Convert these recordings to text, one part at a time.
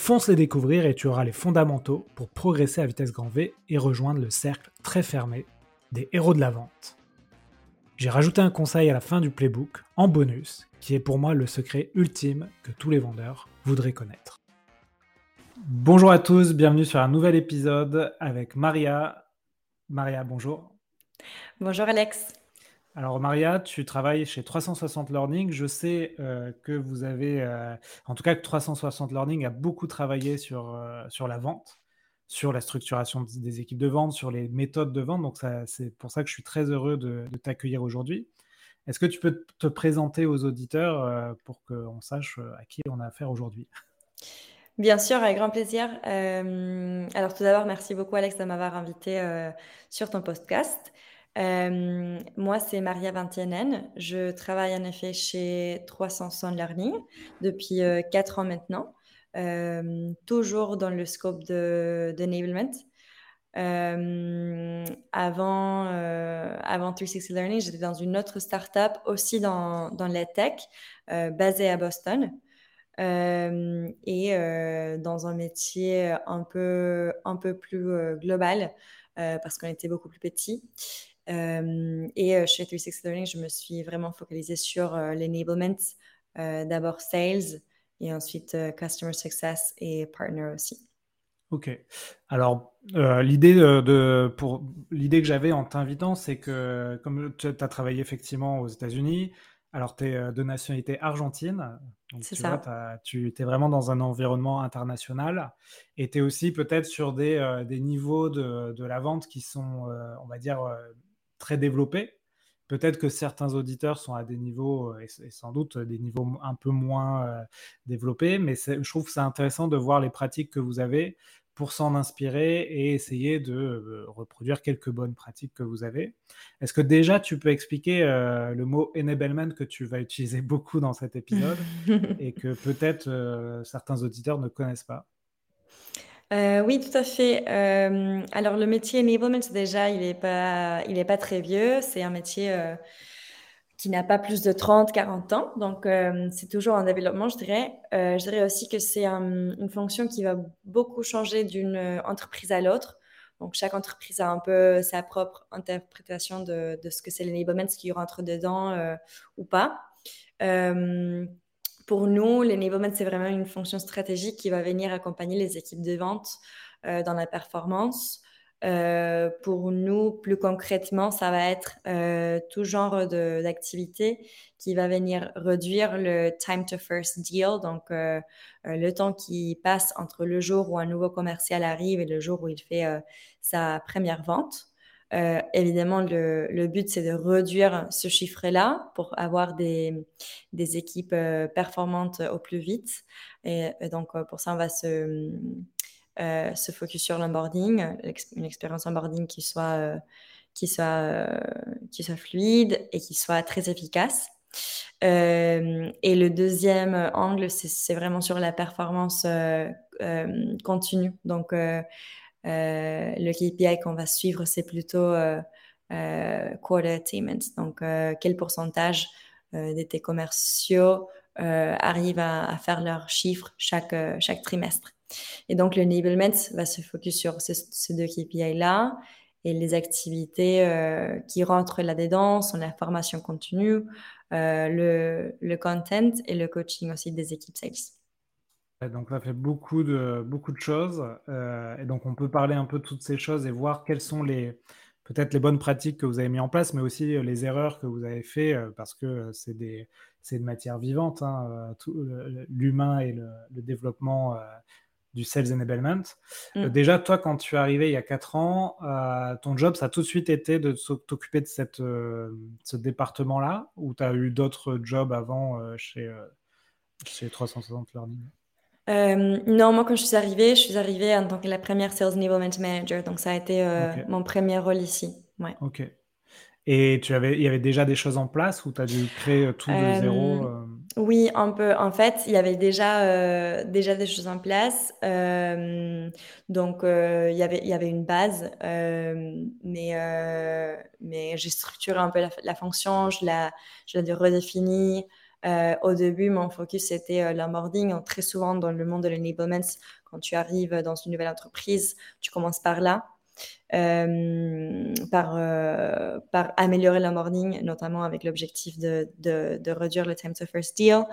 Fonce les découvrir et tu auras les fondamentaux pour progresser à vitesse grand V et rejoindre le cercle très fermé des héros de la vente. J'ai rajouté un conseil à la fin du playbook, en bonus, qui est pour moi le secret ultime que tous les vendeurs voudraient connaître. Bonjour à tous, bienvenue sur un nouvel épisode avec Maria. Maria, bonjour. Bonjour Alex. Alors Maria, tu travailles chez 360 Learning. Je sais euh, que vous avez, euh, en tout cas que 360 Learning a beaucoup travaillé sur, euh, sur la vente sur la structuration des équipes de vente, sur les méthodes de vente. Donc, c'est pour ça que je suis très heureux de, t'accueillir aujourd'hui. Est-ce que tu peux te présenter aux auditeurs pour qu'on sache à qui on a affaire aujourd'hui? Bien sûr, avec grand plaisir. Alors tout d'abord, merci beaucoup Alex de m'avoir invité sur ton podcast. Moi, c'est Maria Vintienen. Je travaille en effet chez 360 Learning depuis 4 ans maintenant. Euh, toujours dans le scope de, d'enablement. Euh, avant, euh, avant 360 Learning, j'étais dans une autre startup aussi dans, dans la tech, basée à Boston. et dans un métier un peu, un peu plus global parce qu'on était beaucoup plus petit. Et chez 360 Learning, je me suis vraiment focalisée sur l'enablement, d'abord sales, et ensuite euh, Customer Success et Partner aussi. Ok. Alors, euh, l'idée de, pour l'idée que j'avais en t'invitant, c'est que comme tu as travaillé effectivement aux États-Unis, alors tu es euh, de nationalité argentine, c'est ça. tu étais vraiment dans un environnement international et tu es aussi peut-être sur des, des niveaux de, de, la vente qui sont, on va dire, très développés. Peut-être que certains auditeurs sont à des niveaux, euh, et, sans doute des niveaux un peu moins euh, développés, mais je trouve que c'est intéressant de voir les pratiques que vous avez pour s'en inspirer et essayer de euh, reproduire quelques bonnes pratiques que vous avez. Est-ce que déjà tu peux expliquer le mot enablement que tu vas utiliser beaucoup dans cet épisode et que peut-être certains auditeurs ne connaissent pas? Euh, oui, tout à fait. Euh, alors le métier enablement, déjà, il n'est pas, pas très vieux. C'est un métier euh, qui n'a pas plus de 30, 40 ans. Donc, c'est toujours en développement, je dirais. je dirais aussi que c'est une fonction qui va beaucoup changer d'une entreprise à l'autre. Donc, chaque entreprise a un peu sa propre interprétation de ce que c'est l'enablement, ce qui rentre dedans ou pas. Pour nous, l'enablement, c'est vraiment une fonction stratégique qui va venir accompagner les équipes de vente euh, dans la performance. Euh, pour nous, plus concrètement, ça va être euh, tout genre d'activité qui va venir réduire le time to first deal, donc le temps qui passe entre le jour où un nouveau commercial arrive et le jour où il fait sa première vente. Euh, évidemment, le, but, c'est de réduire ce chiffre-là pour avoir des, équipes euh, performantes au plus vite. Et, donc, euh, pour ça, on va se, focus sur l'onboarding, une expérience onboarding qui soit, fluide et qui soit très efficace. et le deuxième angle, c'est vraiment sur la performance continue. Donc, euh, le KPI qu'on va suivre, c'est plutôt euh, euh, quarter attainment. Donc, quel pourcentage de tes commerciaux arrivent à, faire leurs chiffres chaque, chaque trimestre. Et donc, le enablement va se focus sur ces deux KPI-là et les activités qui rentrent là-dedans sont la formation continue, le, le, content et le coaching aussi des équipes sales. Donc ça fait beaucoup de, beaucoup de choses. Euh, et donc on peut parler un peu de toutes ces choses et voir quelles sont les peut-être les bonnes pratiques que vous avez mis en place, mais aussi euh, les erreurs que vous avez fait euh, parce que c'est des c'est une matière vivante, hein, l'humain et le, développement du sales enablement. Mm. déjà, toi, quand tu es arrivé il y a 4 ans, ton job, ça a tout de suite été de t'occuper de cette, ce département-là, ou tu as eu d'autres jobs avant chez, chez 360 Learning? Non, moi quand je suis arrivée, je suis arrivée en tant que la première Sales Enablement Manager, donc ça a été mon premier rôle ici. Ouais. Ok. Et tu avais, il y avait déjà des choses en place ou tu as dû créer tout de zéro Oui, un peu. En fait, il y avait déjà, déjà des choses en place. donc, il, y avait, il y avait une base, mais, mais j'ai structuré un peu la, fonction, je l'ai je redéfinie. Au début, mon focus était l'onboarding. Très souvent, dans le monde de l'enablement, quand tu arrives dans une nouvelle entreprise, tu commences par là. Euh, par, euh, par améliorer l'onboarding, notamment avec l'objectif de, de, réduire le time to first deal.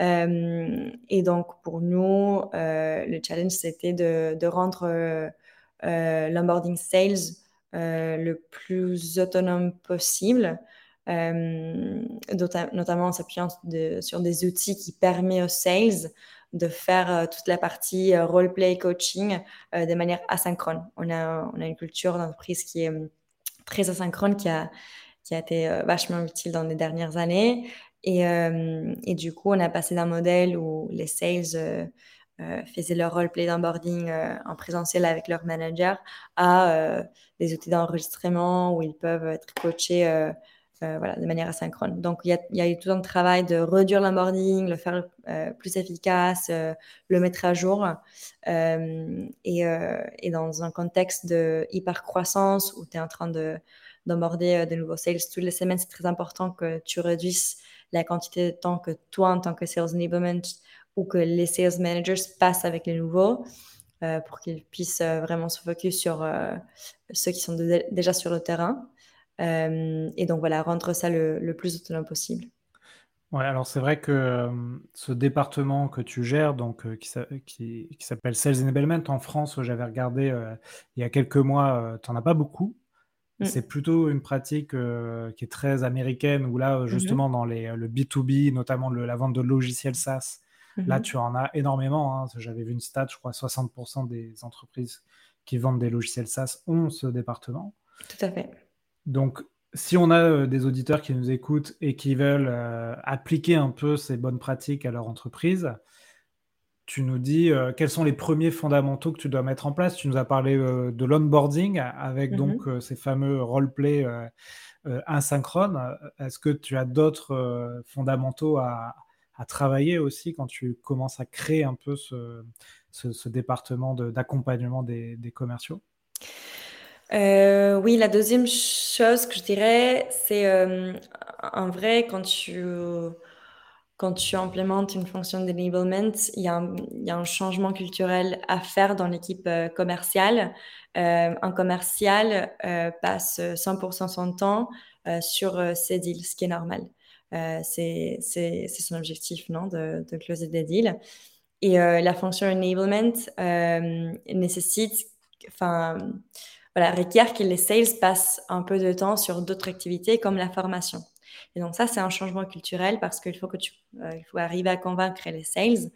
Euh, et donc, pour nous, le challenge, c'était de, de, rendre l'onboarding sales le plus autonome possible. Notamment en s'appuyant sur des outils qui permettent aux sales de faire euh, toute la partie euh, role-play coaching euh, de manière asynchrone. On a, on a une culture d'entreprise qui est très asynchrone, qui a, qui a été vachement utile dans les dernières années. Et, et du coup, on a passé d'un modèle où les sales faisaient leur role-play d'onboarding en présentiel avec leur manager à des outils d'enregistrement où ils peuvent être coachés euh, voilà, de manière asynchrone. Donc, il y a, y a, eu tout un travail de réduire l'onboarding, le faire euh, plus efficace, euh, le mettre à jour. Et, et, dans un contexte de hyper-croissance où tu es en train de d'emborder de nouveaux sales toutes les semaines, c'est très important que tu réduises la quantité de temps que toi, en tant que sales enablement, ou que les sales managers passent avec les nouveaux pour qu'ils puissent vraiment se focus sur ceux qui sont déjà sur le terrain. Euh, et donc voilà, rendre ça le, plus autonome possible. Ouais, alors c'est vrai que euh, ce département que tu gères, donc euh, qui, qui, s'appelle Sales Enablement en France, j'avais regardé il y a quelques mois, tu n'en as pas beaucoup. Mm. C'est plutôt une pratique qui est très américaine, où là, mm-hmm. justement, dans les, le B2B, notamment la vente de logiciels SaaS, là, mm-hmm. tu en as énormément. Hein. J'avais vu une stat, je crois 60% des entreprises qui vendent des logiciels SaaS ont ce département. Tout à fait. Donc, si on a euh, des auditeurs qui nous écoutent et qui veulent euh, appliquer un peu ces bonnes pratiques à leur entreprise, tu nous dis euh, quels sont les premiers fondamentaux que tu dois mettre en place. Tu nous as parlé de l'onboarding avec donc mhm. ces fameux roleplay asynchrones. Est-ce que tu as d'autres fondamentaux à, travailler aussi quand tu commences à créer un peu ce, département d'accompagnement des commerciaux? Euh, oui, la deuxième chose que je dirais, c'est euh, en vrai, quand tu, quand tu implémentes une fonction d'enablement, il y, a un, changement culturel à faire dans l'équipe euh, commerciale. un commercial passe 100% son temps sur ses deals, ce qui est normal. c'est son objectif, non, de, de closer des deals. Et la fonction enablement nécessite, enfin, voilà, requiert que les sales passent un peu de temps sur d'autres activités comme la formation. Et donc ça, c'est un changement culturel parce qu'il faut que tu, euh, il faut arriver à convaincre les sales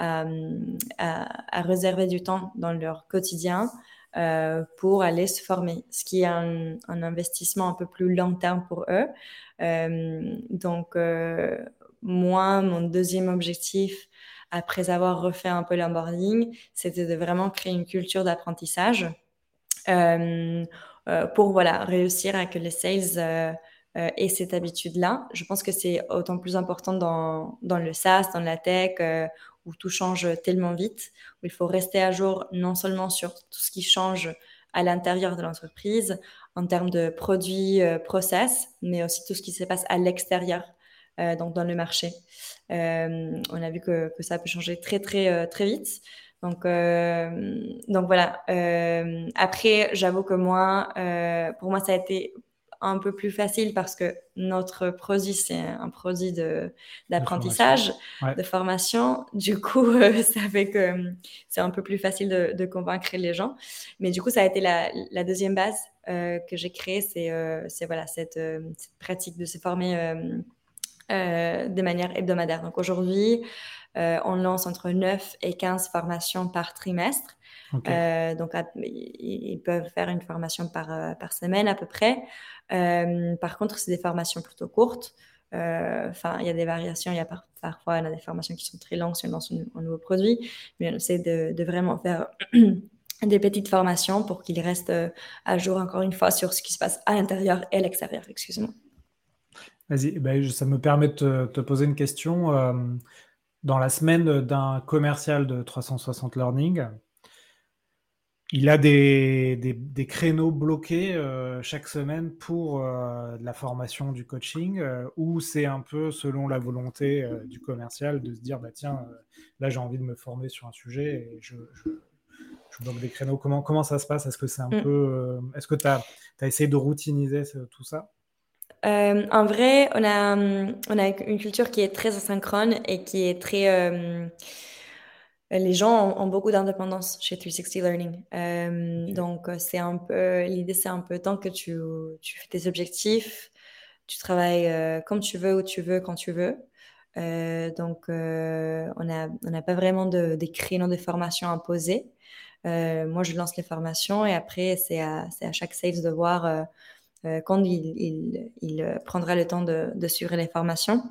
euh, à, réserver du temps dans leur quotidien euh, pour aller se former, ce qui est un, investissement un peu plus long terme pour eux. donc moi, mon deuxième objectif après avoir refait un peu l'onboarding, c'était de vraiment créer une culture d'apprentissage pour voilà, réussir à que les sales euh, aient cette habitude-là. Je pense que c'est autant plus important dans, dans le SaaS, dans la tech, où tout change tellement vite, où il faut rester à jour non seulement sur tout ce qui change à l'intérieur de l'entreprise en termes de produits, process, mais aussi tout ce qui se passe à l'extérieur, donc dans le marché. on a vu que, que, ça peut changer très très très vite. Donc, euh, donc voilà. Euh, après, j'avoue que moi, euh, pour moi, ça a été un peu plus facile parce que notre produit, c'est un produit d'apprentissage, de, formation. Du coup, ça fait que c'est un peu plus facile de, de, convaincre les gens. Mais du coup, ça a été la, la deuxième base que j'ai créée, c'est voilà, cette, cette, pratique de se former de manière hebdomadaire. Donc aujourd'hui, euh, on lance entre 9 et 15 formations par trimestre. Euh, donc, ils peuvent faire une formation par, euh, par semaine à peu près. par contre, c'est des formations plutôt courtes. Enfin, il y a des variations. Il y a parfois on a des formations qui sont très longues si on lance un, nouveau produit, mais on essaie de, de vraiment faire des petites formations pour qu'il reste à jour encore une fois sur ce qui se passe à l'intérieur et à l'extérieur. Excuse-moi. Vas-y, eh ben, ça me permet de te, poser une question. Euh, dans la semaine d'un commercial de 360 Learning, il a des, des, créneaux bloqués euh, chaque semaine pour euh, la formation du coaching, ou c'est un peu selon la volonté du commercial de se dire, bah, tiens, là j'ai envie de me former sur un sujet et je, bloque des créneaux. Comment, comment ça se passe? Est-ce que c'est un mm. peu... Est-ce que tu as, as, essayé de routiniser tout ça? Euh, en vrai, on a, on a une culture qui est très asynchrone et qui est très. Euh, les gens ont, beaucoup d'indépendance chez 360 Learning. Euh, donc, c'est un peu. L'idée, c'est un peu tant que tu, tu fais tes objectifs, tu travailles comme tu veux, où tu veux, quand tu veux. donc, on n'a on a pas vraiment de, des créneaux de formation imposés. moi, je lance les formations et après, c'est à, à, chaque sales de voir euh, quand il, il, prendra le temps de, suivre les formations.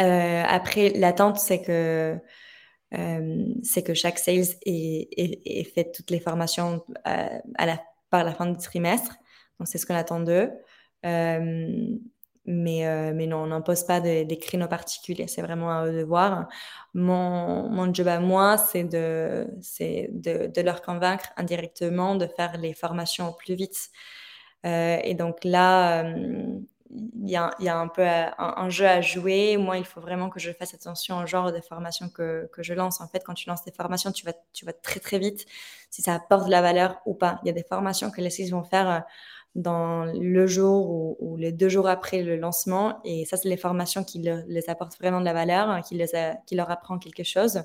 Euh, après, l'attente, c'est que, euh, que chaque sales ait, fait toutes les formations par la fin du trimestre. Donc, c'est ce qu'on attend d'eux. mais, mais non, on n'impose pas des créneaux particuliers. C'est vraiment à eux de voir. Mon, mon job à moi, c'est de, de, de, leur convaincre indirectement de faire les formations au plus vite. Euh, et donc là, euh, il y, a, un peu euh, un, jeu à jouer. Moi, il faut vraiment que je fasse attention au genre de formation que, je lance. En fait, quand tu lances des formations, tu vas, très très vite si ça apporte de la valeur ou pas. Il y a des formations que les six vont faire dans le jour ou, les deux jours après le lancement. Et ça, c'est les formations qui les apportent vraiment de la valeur, hein, qui, qui leur apprend quelque chose.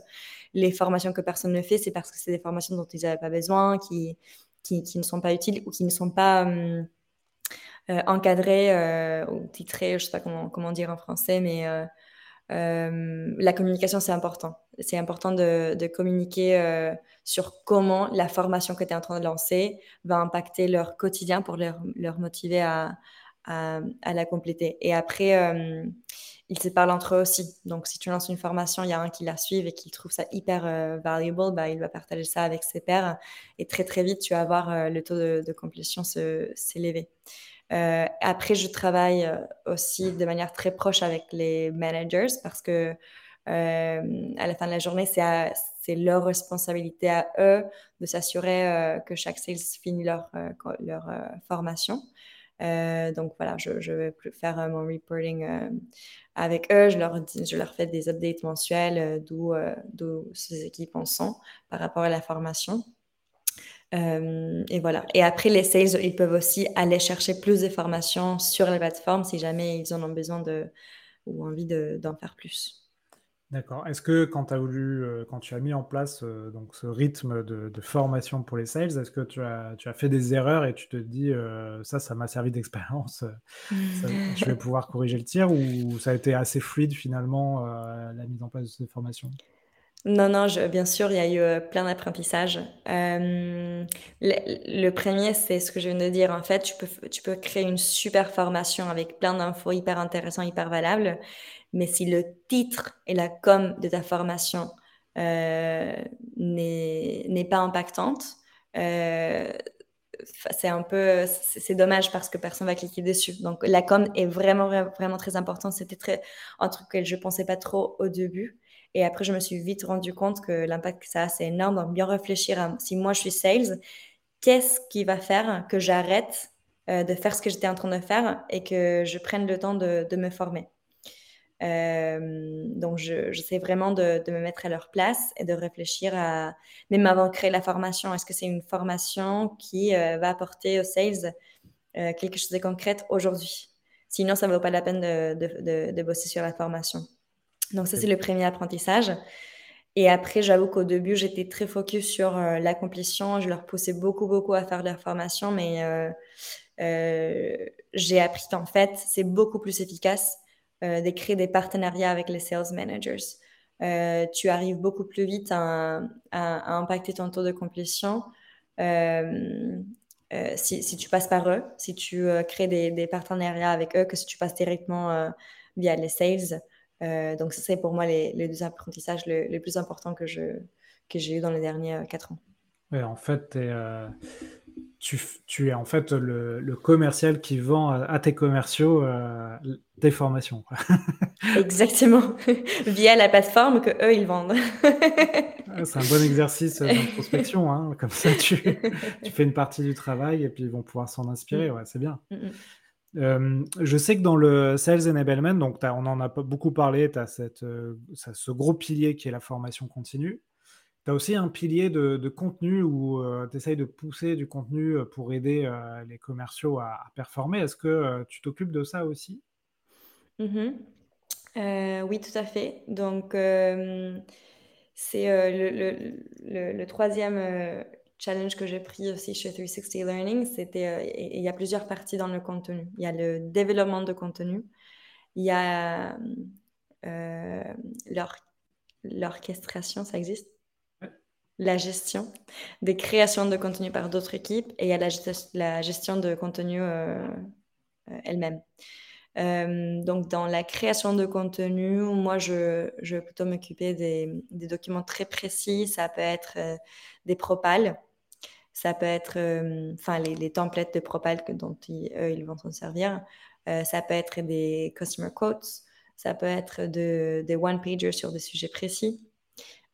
Les formations que personne ne fait, c'est parce que c'est des formations dont ils n'avaient pas besoin, qui, qui, ne sont pas utiles ou qui ne sont pas hum, euh, encadrés euh, ou titrés, je ne sais pas comment, comment, dire en français, mais euh, hum, la communication, c'est important. C'est important de, communiquer sur comment la formation que tu es en train de lancer va impacter leur quotidien pour leur, motiver à, à, à, la compléter. Et après, hum, ils se parlent entre eux aussi. Donc, si tu lances une formation, il y a un qui la suive et qui trouve ça hyper euh, valuable, bah, il va partager ça avec ses pairs. Et très, très vite, tu vas voir euh, le taux de, complétion s'élever. Euh, après, je travaille aussi de manière très proche avec les managers parce que à la fin de la journée, c'est leur responsabilité à eux de s'assurer que chaque sales finit leur, leur formation. Euh, donc voilà, je, vais faire euh, mon reporting euh, avec eux. Je leur, je leur fais des updates mensuels d'où ces équipes en sont par rapport à la formation. et voilà. Et après, les sales, ils peuvent aussi aller chercher plus de formations sur la plateforme si jamais ils en ont besoin de, ou envie d'en faire plus. D'accord. Est-ce que quand tu as voulu, euh, quand tu as mis en place euh, donc ce rythme de, formation pour les sales, est-ce que tu as, tu as fait des erreurs et tu te dis euh, ça, ça m'a servi d'expérience, je vais pouvoir corriger le tir ou ça a été assez fluide finalement la mise en place de cette formation? Non, non, bien sûr, il y a eu plein d'apprentissages. le, le, premier, c'est ce que je viens de dire. En fait, tu peux, tu peux créer une super formation avec plein d'infos hyper intéressantes, hyper valables. Mais si le titre et la com de ta formation euh, n'est pas impactante, euh, c'est un peu, c'est dommage parce que personne va cliquer dessus. Donc la com est vraiment, vraiment très importante. C'était très un truc que je pensais pas trop au début. Et après, je me suis vite rendu compte que l'impact que ça a, c'est énorme. Donc, bien réfléchir à si moi je suis sales, qu'est-ce qui va faire que j'arrête euh, de faire ce que j'étais en train de faire et que je prenne le temps de, de me former? Euh, donc, j'essaie vraiment de, me mettre à leur place et de réfléchir à, même avant de créer la formation, est-ce que c'est une formation qui euh, va apporter aux sales euh, quelque chose de concret aujourd'hui? Sinon, ça ne vaut pas la peine de, de, bosser sur la formation. Donc, ça, c'est le premier apprentissage. Et après, j'avoue qu'au début, j'étais très focus sur l'accomplissement. Je leur poussais beaucoup, beaucoup à faire leur formation, mais j'ai appris qu'en fait, c'est beaucoup plus efficace euh, de créer des partenariats avec les sales managers. Euh, tu arrives beaucoup plus vite à, impacter ton taux de complétion euh, si, tu passes par eux, si tu crées des, partenariats avec eux, que si tu passes directement via les sales. donc, ça, c'est pour moi les, deux apprentissages les, plus importants que, je, que j'ai eu dans les derniers quatre ans. Ouais, en fait, tu, tu, es en fait le, commercial qui vend à, tes commerciaux des formations. Exactement, via la plateforme que eux ils vendent. Ah, c'est un bon exercice d'introspection, hein. comme ça tu, tu, fais une partie du travail et puis ils vont pouvoir s'en inspirer, mm. ouais, c'est bien. Mm, mm. Euh, je sais que dans le Sales Enablement, donc on en a beaucoup parlé, tu as cette, euh, ce gros pilier qui est la formation continue. Aussi un pilier de, contenu où euh, tu essayes de pousser du contenu pour aider les commerciaux à, performer. Est-ce que tu t'occupes de ça aussi? Euh, oui, tout à fait. Donc, euh, c'est euh, le, le, troisième challenge que j'ai pris aussi chez 360 Learning. C'était, il y a plusieurs parties dans le contenu. Il y a le développement de contenu, il y a l'orchestration, ça existe la gestion des créations de contenu par d'autres équipes et a la, gestion de contenu elle-même. Euh, donc, dans la création de contenu, moi, je, je vais plutôt m'occuper des, documents très précis. Ça peut être euh, des propals, ça peut être euh, enfin les, templates de propal que, dont ils, vont s'en servir. ça peut être des customer quotes, ça peut être de, des one-pagers sur des sujets précis.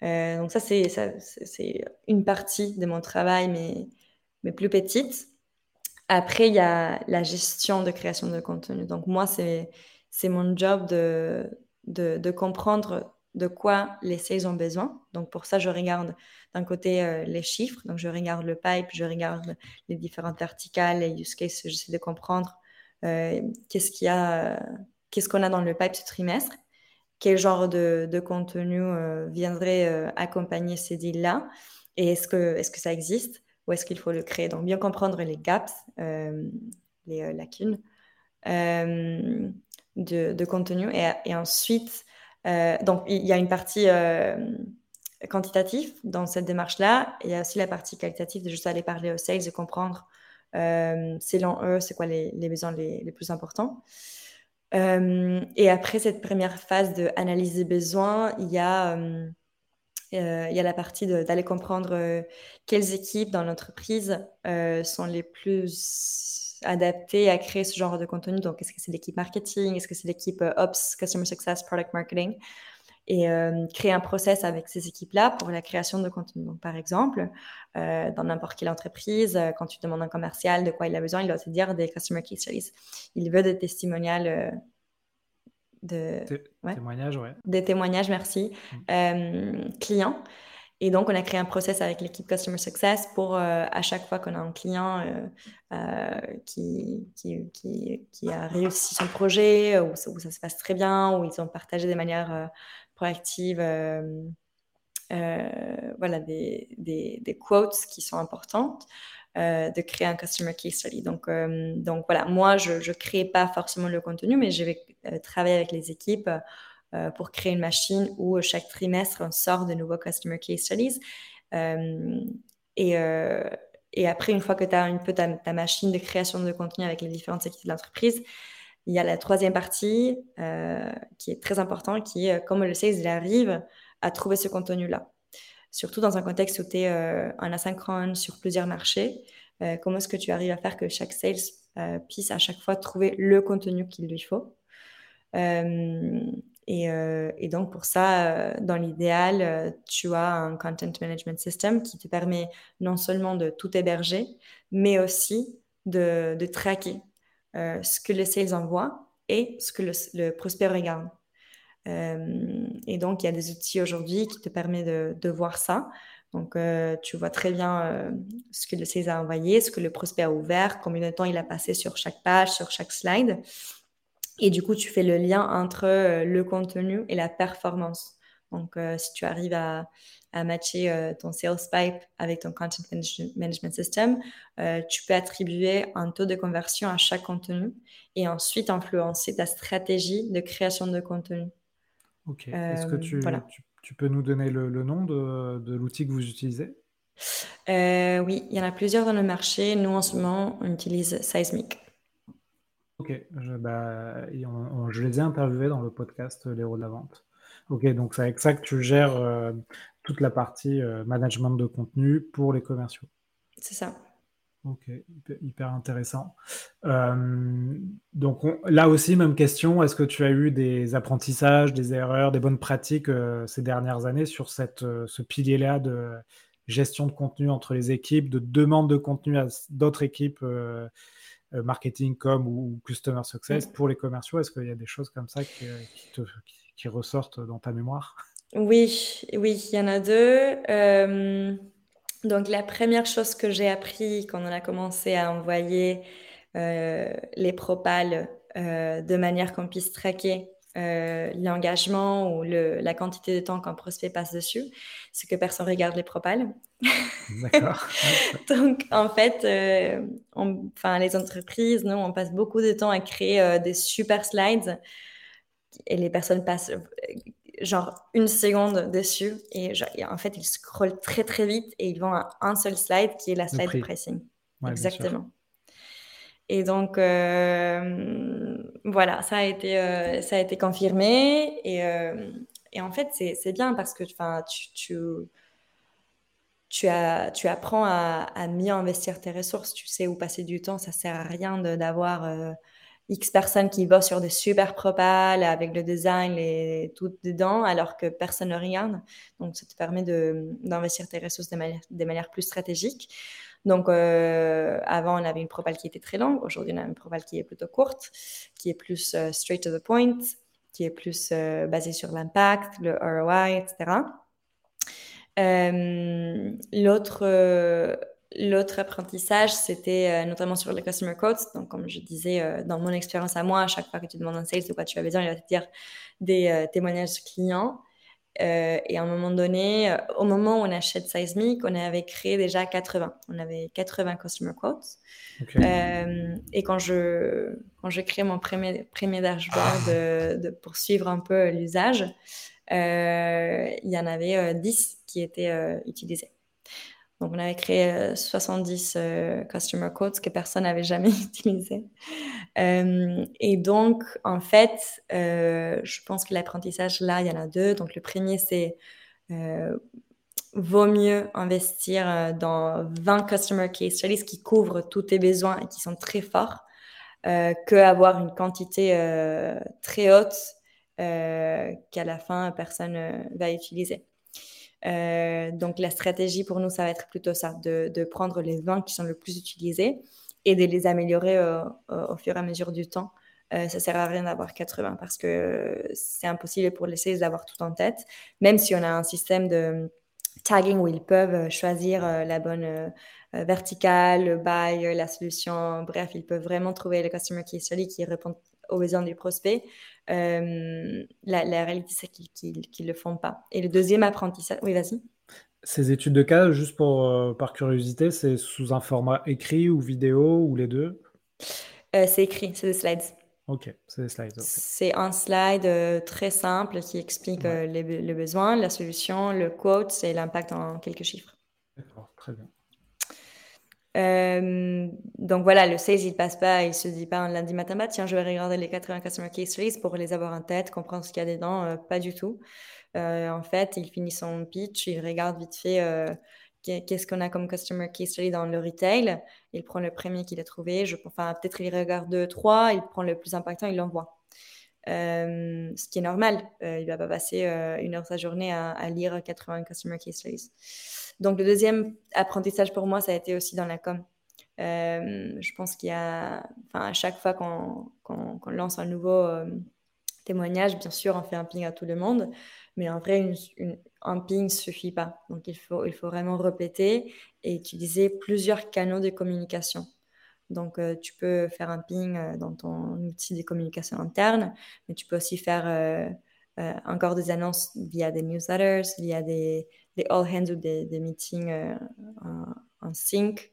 Donc, ça, c'est une partie de mon travail, mais, mais plus petite. Après, il y a la gestion de création de contenu. Donc, moi, c'est, mon job de, de, comprendre de quoi les sales ont besoin. Donc, pour ça, je regarde d'un côté euh, les chiffres. Donc, je regarde le pipe, je regarde les différentes verticales, les use cases. J'essaie de comprendre euh, qu'est-ce qu'il a, qu'est-ce qu'on a dans le pipe ce trimestre, quel genre de, contenu euh, viendrait accompagner ces deals-là et est-ce que, est-ce que ça existe où est-ce qu'il faut le créer? Donc, bien comprendre les gaps, euh, les euh, lacunes euh, de, contenu. Et, ensuite, donc, il y a une partie quantitative dans cette démarche-là. Il y a aussi la partie qualitative de juste aller parler aux sales et comprendre, selon eux, c'est quoi les, besoins les, les, plus importants. Et après cette première phase d'analyse des besoins, il y a euh, il y a la partie d'aller comprendre euh, quelles équipes dans l'entreprise euh, sont les plus adaptées à créer ce genre de contenu. Donc, est-ce que c'est l'équipe marketing? Est-ce que c'est l'équipe Ops, Customer Success, Product Marketing? Et créer un process avec ces équipes-là pour la création de contenu. Donc, par exemple, dans n'importe quelle entreprise, quand tu demandes un commercial de quoi il a besoin, il doit te dire des Customer Case Studies. Il veut des testimonials de témoignages, ouais. Des témoignages, merci, mm. euh, clients. Et donc, on a créé un process avec l'équipe Customer Success pour, euh, à chaque fois qu'on a un client euh, qui, qui, qui, a réussi son projet, où, ça se passe très bien, où ils ont partagé de manière proactive voilà, des, des, quotes qui sont importantes. Euh, de créer un customer case study. Donc, euh, donc voilà, moi, je ne crée pas forcément le contenu, mais je vais euh, travailler avec les équipes pour créer une machine où chaque trimestre, on sort de nouveaux customer case studies. Et, et, après, une fois que tu as un peu ta, machine de création de contenu avec les différentes équipes de l'entreprise, il y a la troisième partie qui est très importante, qui est comment le sales il arrive à trouver ce contenu-là surtout dans un contexte où tu es euh, en asynchrone sur plusieurs marchés. Euh, comment est-ce que tu arrives à faire que chaque sales euh, puisse à chaque fois trouver le contenu qu'il lui faut et, donc pour ça, dans l'idéal, tu as un content management system qui te permet non seulement de tout héberger, mais aussi de traquer ce que le sales envoie et ce que le, prospect regarde. Euh, et donc, il y a des outils aujourd'hui qui te permettent de, voir ça. Donc, euh, tu vois très bien euh, ce que le sales a envoyé, ce que le prospect a ouvert, combien de temps il a passé sur chaque page, sur chaque slide. Et du coup, tu fais le lien entre le contenu et la performance. Donc, si tu arrives à, à matcher ton sales pipe avec ton content management system, tu peux attribuer un taux de conversion à chaque contenu et ensuite influencer ta stratégie de création de contenu. Ok. Est-ce que euh, tu, tu, peux nous donner le, nom de, de l'outil que vous utilisez? Euh, Oui, il y en a plusieurs dans le marché. Nous, en ce moment, on utilise Seismic. Ok, je, bah, je les ai interviewés dans le podcast L'héros de la vente. Ok, donc c'est avec ça que tu gères toute la partie management de contenu pour les commerciaux. C'est ça. Ok, hyper intéressant. Euh, donc là aussi, même question, est-ce que tu as eu des apprentissages, des erreurs, des bonnes pratiques euh, ces dernières années sur cette, euh, ce pilier-là de gestion de contenu entre les équipes, de demande de contenu à d'autres équipes, marketing, com ou, customer success pour les commerciaux? Est-ce qu'il y a des choses comme ça qui, qui ressortent dans ta mémoire? Oui, oui, il y en a deux. Donc, la première chose que j'ai appris quand on a commencé à envoyer euh, les propales euh, de manière qu'on puisse traquer euh, l'engagement ou la quantité de temps qu'un prospect passe dessus, c'est que personne regarde les propales. D'accord. Donc, en fait, enfin, les entreprises, nous, on passe beaucoup de temps à créer des super slides et les personnes passent genre une seconde dessus et, en fait, ils scrollent très très vite et ils vont à un seul slide qui est la slide de pricing. Exactement. Et donc, euh, voilà, ça a été, euh, ça a été confirmé. Et, euh, et en fait, c'est bien parce que tu, tu, tu, as, tu apprends à, à, mieux investir tes ressources. Tu sais où passer du temps. Ça sert à rien d'avoir X personnes qui bossent sur des super propales avec le design et tout dedans, alors que personne ne regarde. Donc, ça te permet d'investir tes ressources de manière, plus stratégique. Donc, euh, avant, on avait une propale qui était très longue. Aujourd'hui, on a une propale qui est plutôt courte, qui est plus euh, straight to the point, qui est plus euh, basée sur l'impact, le ROI, etc. L'autre L'autre apprentissage, c'était euh, notamment sur les customer quotes. Donc, comme je disais, euh, dans mon expérience à moi, à chaque fois que tu demandes un sales de quoi tu as besoin, il va te dire des euh, témoignages clients. et à un moment donné, au moment où on achète Seismic, on avait créé déjà 80. On avait 80 customer quotes. et quand je, quand je crée mon premier, premier dashboard de, de, pour suivre un peu l'usage, il y en avait 10 qui étaient utilisés. Donc, on avait créé 70 euh, euh, customer quotes que personne n'avait jamais utilisé. Euh, et donc, en fait, je pense que l'apprentissage, là, il y en a deux. Donc, le premier, c'est vaut mieux investir dans 20 customer case studies qui couvrent tous tes besoins et qui sont très forts qu'avoir une quantité très haute qu'à la fin, personne va utiliser. Euh, donc la stratégie pour nous, ça va être plutôt ça, de, prendre les 20 qui sont le plus utilisés et de les améliorer au fur et à mesure du temps. Euh, ça sert à rien d'avoir 80 parce que c'est impossible pour les sales d'avoir tout en tête, même si on a un système de tagging où ils peuvent choisir euh, la bonne verticale, le buy, la solution. Bref, ils peuvent vraiment trouver le customer qui est qui répond aux besoins du prospect. Euh, la, réalité, c'est qu'ils ne le font pas. Et le deuxième apprentissage, oui, vas-y. Ces études de cas, juste pour, euh, par curiosité, c'est sous un format écrit ou vidéo ou les deux? Euh, C'est écrit, c'est des slides. Ok, c'est des slides. C'est un slide très simple qui explique le besoin, la solution, le quote et l'impact en quelques chiffres. D'accord, très bien. Euh, donc voilà, le sales, il passe pas, il se dit pas un lundi matin, bah, tiens, je vais regarder les 80 customer case studies pour les avoir en tête, comprendre ce qu'il y a dedans, euh, pas du tout. Euh, en fait, il finit son pitch, il regarde vite fait qu'est-ce qu'on a comme customer case study dans le retail, il prend le premier qu'il a trouvé, enfin peut-être il regarde deux, trois, il prend le plus impactant, il l'envoie. ce qui est normal, il va pas passer une heure de sa journée à, lire 80 customer case studies. Donc, le deuxième apprentissage pour moi, ça a été aussi dans la com. Euh, je pense qu'il y a, à chaque fois qu'on lance un nouveau euh, témoignage, bien sûr, on fait un ping à tout le monde, mais en vrai, un ping suffit pas. Donc, il faut, il faut vraiment répéter et utiliser plusieurs canaux de communication. Donc, euh, tu peux faire un ping dans ton outil de communication interne, mais tu peux aussi faire encore des annonces via des newsletters, via des, des all hands ou des, meetings euh, en, sync,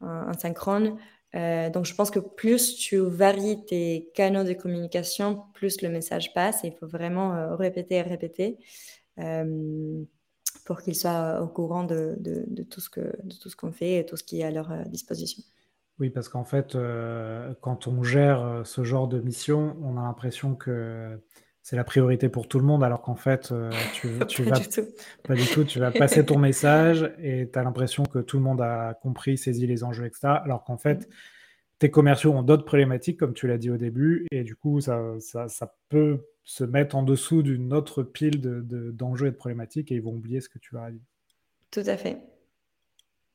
en, synchrone. Euh, donc, je pense que plus tu varies tes canaux de communication, plus le message passe. Et il faut vraiment euh, répéter et répéter pour qu'ils soient au courant de, de, tout ce que, de tout ce qu'on fait et tout ce qui est à leur disposition. Oui, parce qu'en fait, euh, quand on gère euh, ce genre de mission, on a l'impression que c'est la priorité pour tout le monde, alors qu'en fait, euh, tu, tu pas vas du tout. pas du tout, tu vas passer ton message et tu as l'impression que tout le monde a compris, saisi les enjeux, etc. Alors qu'en fait, tes commerciaux ont d'autres problématiques, comme tu l'as dit au début, et du coup, ça, ça, ça peut se mettre en dessous d'une autre pile d'enjeux de, d'enjeux et de problématiques et ils vont oublier ce que tu leur as dit. Tout à fait.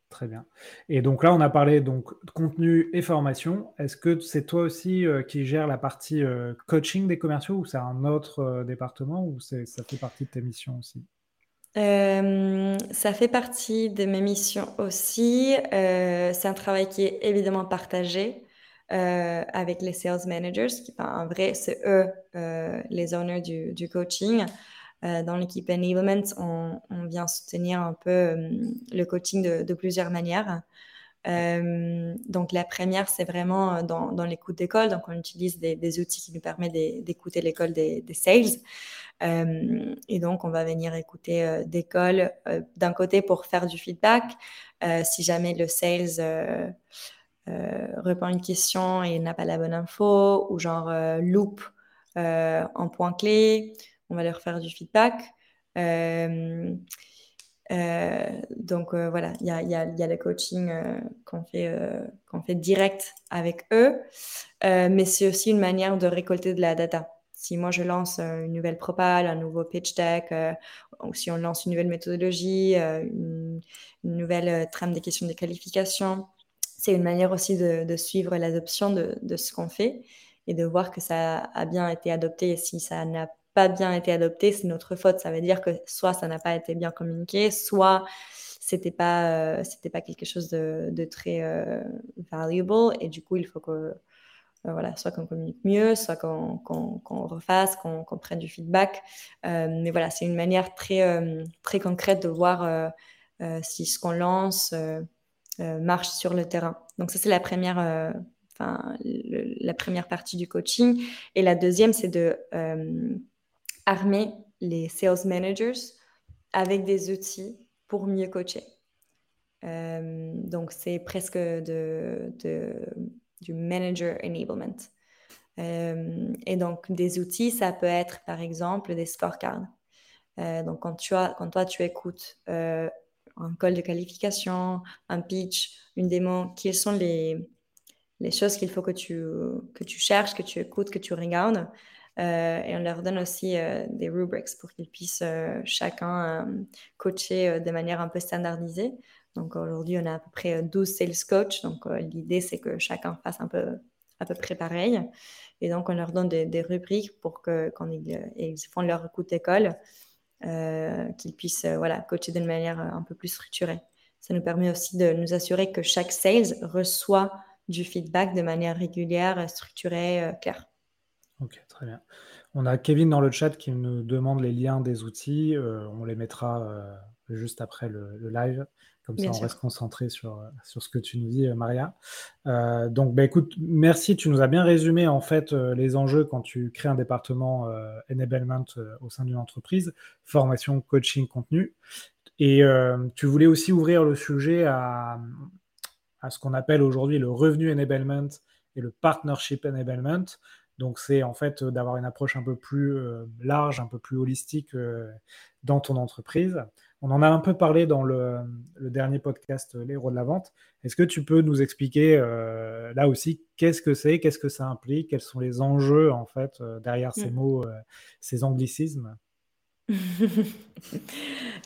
Très bien. Et donc là, on a parlé donc contenu et formation. Est-ce que c'est toi aussi euh, qui gères la partie euh, coaching des commerciaux ou c'est un autre euh, département ou ça fait partie de tes missions aussi? Ça fait partie de mes missions aussi. c'est un travail qui est évidemment partagé avec les sales managers. Qui, en vrai, c'est eux les owners du coaching. Euh, dans l'équipe Enablement, on, vient soutenir un peu euh, le coaching de, plusieurs manières. Euh, donc la première, c'est vraiment dans, l'écoute d'école. Donc on utilise des, outils qui nous permettent d'écouter l'école des, sales. et donc on va venir écouter d'école d'un côté pour faire du feedback. si jamais le sales répond une question et n'a pas la bonne info ou genre loupe en point clé on va leur faire du feedback. Euh, euh, donc euh, voilà, il y a, le coaching qu'on fait, qu'on fait direct avec eux, mais c'est aussi une manière de récolter de la data. Si moi je lance une nouvelle propale, un nouveau pitch deck, ou si on lance une nouvelle méthodologie, une, nouvelle trame des questions de qualification, c'est une manière aussi de, de suivre l'adoption de, de, ce qu'on fait et de voir que ça a bien été adopté et si ça n'a pas bien été adopté, c'est notre faute. Ça veut dire que soit ça n'a pas été bien communiqué, soit c'était pas euh, c'était pas quelque chose de, très euh, valuable. Et du coup il faut que euh, voilà soit qu'on communique mieux soit qu'on refasse qu'on prenne du feedback. Mais voilà c'est une manière très très concrète de voir si ce qu'on lance marche sur le terrain. Donc ça c'est la première enfin la première partie du coaching. Et la deuxième c'est de armer les sales managers avec des outils pour mieux coacher. Euh, donc, c'est presque de, du manager enablement. Euh, et donc, des outils, ça peut être par exemple des scorecards. Euh, donc, quand, tu as, quand toi, tu écoutes un call de qualification, un pitch, une démo, quelles sont les, les choses qu'il faut que tu, que tu cherches, que tu écoutes, que tu regardes et on leur donne aussi euh, des rubrics pour qu'ils puissent euh, chacun coacher de manière un peu standardisée. Donc aujourd'hui, on a à peu près 12 sales coachs. Donc l'idée, c'est que chacun fasse un peu à peu près pareil. Et donc, on leur donne des, rubriques pour que quand ils, font leur coup d'école, qu'ils puissent voilà, coacher d'une manière un peu plus structurée. Ça nous permet aussi de nous assurer que chaque sales reçoit du feedback de manière régulière, structurée, claire. Ok, très bien. On a Kevin dans le chat qui nous demande les liens des outils. Euh, on les mettra euh, juste après le, live. Comme ça, on reste concentré sur, sur ce que tu nous dis, euh, Maria. donc, bah, écoute, merci. Tu nous as bien résumé en fait les enjeux quand tu crées un département enablement au sein d'une entreprise, formation, coaching, contenu. Et tu voulais aussi ouvrir le sujet à, à ce qu'on appelle aujourd'hui le revenu enablement et le partnership enablement. Donc c'est en fait euh, d'avoir une approche un peu plus euh, large, un peu plus holistique euh, dans ton entreprise. On en a un peu parlé dans le, dernier podcast Les héros de la vente. Est-ce que tu peux nous expliquer là aussi qu'est-ce que c'est, qu'est-ce que ça implique, quels sont les enjeux en fait derrière ces mm. mots, ces anglicismes?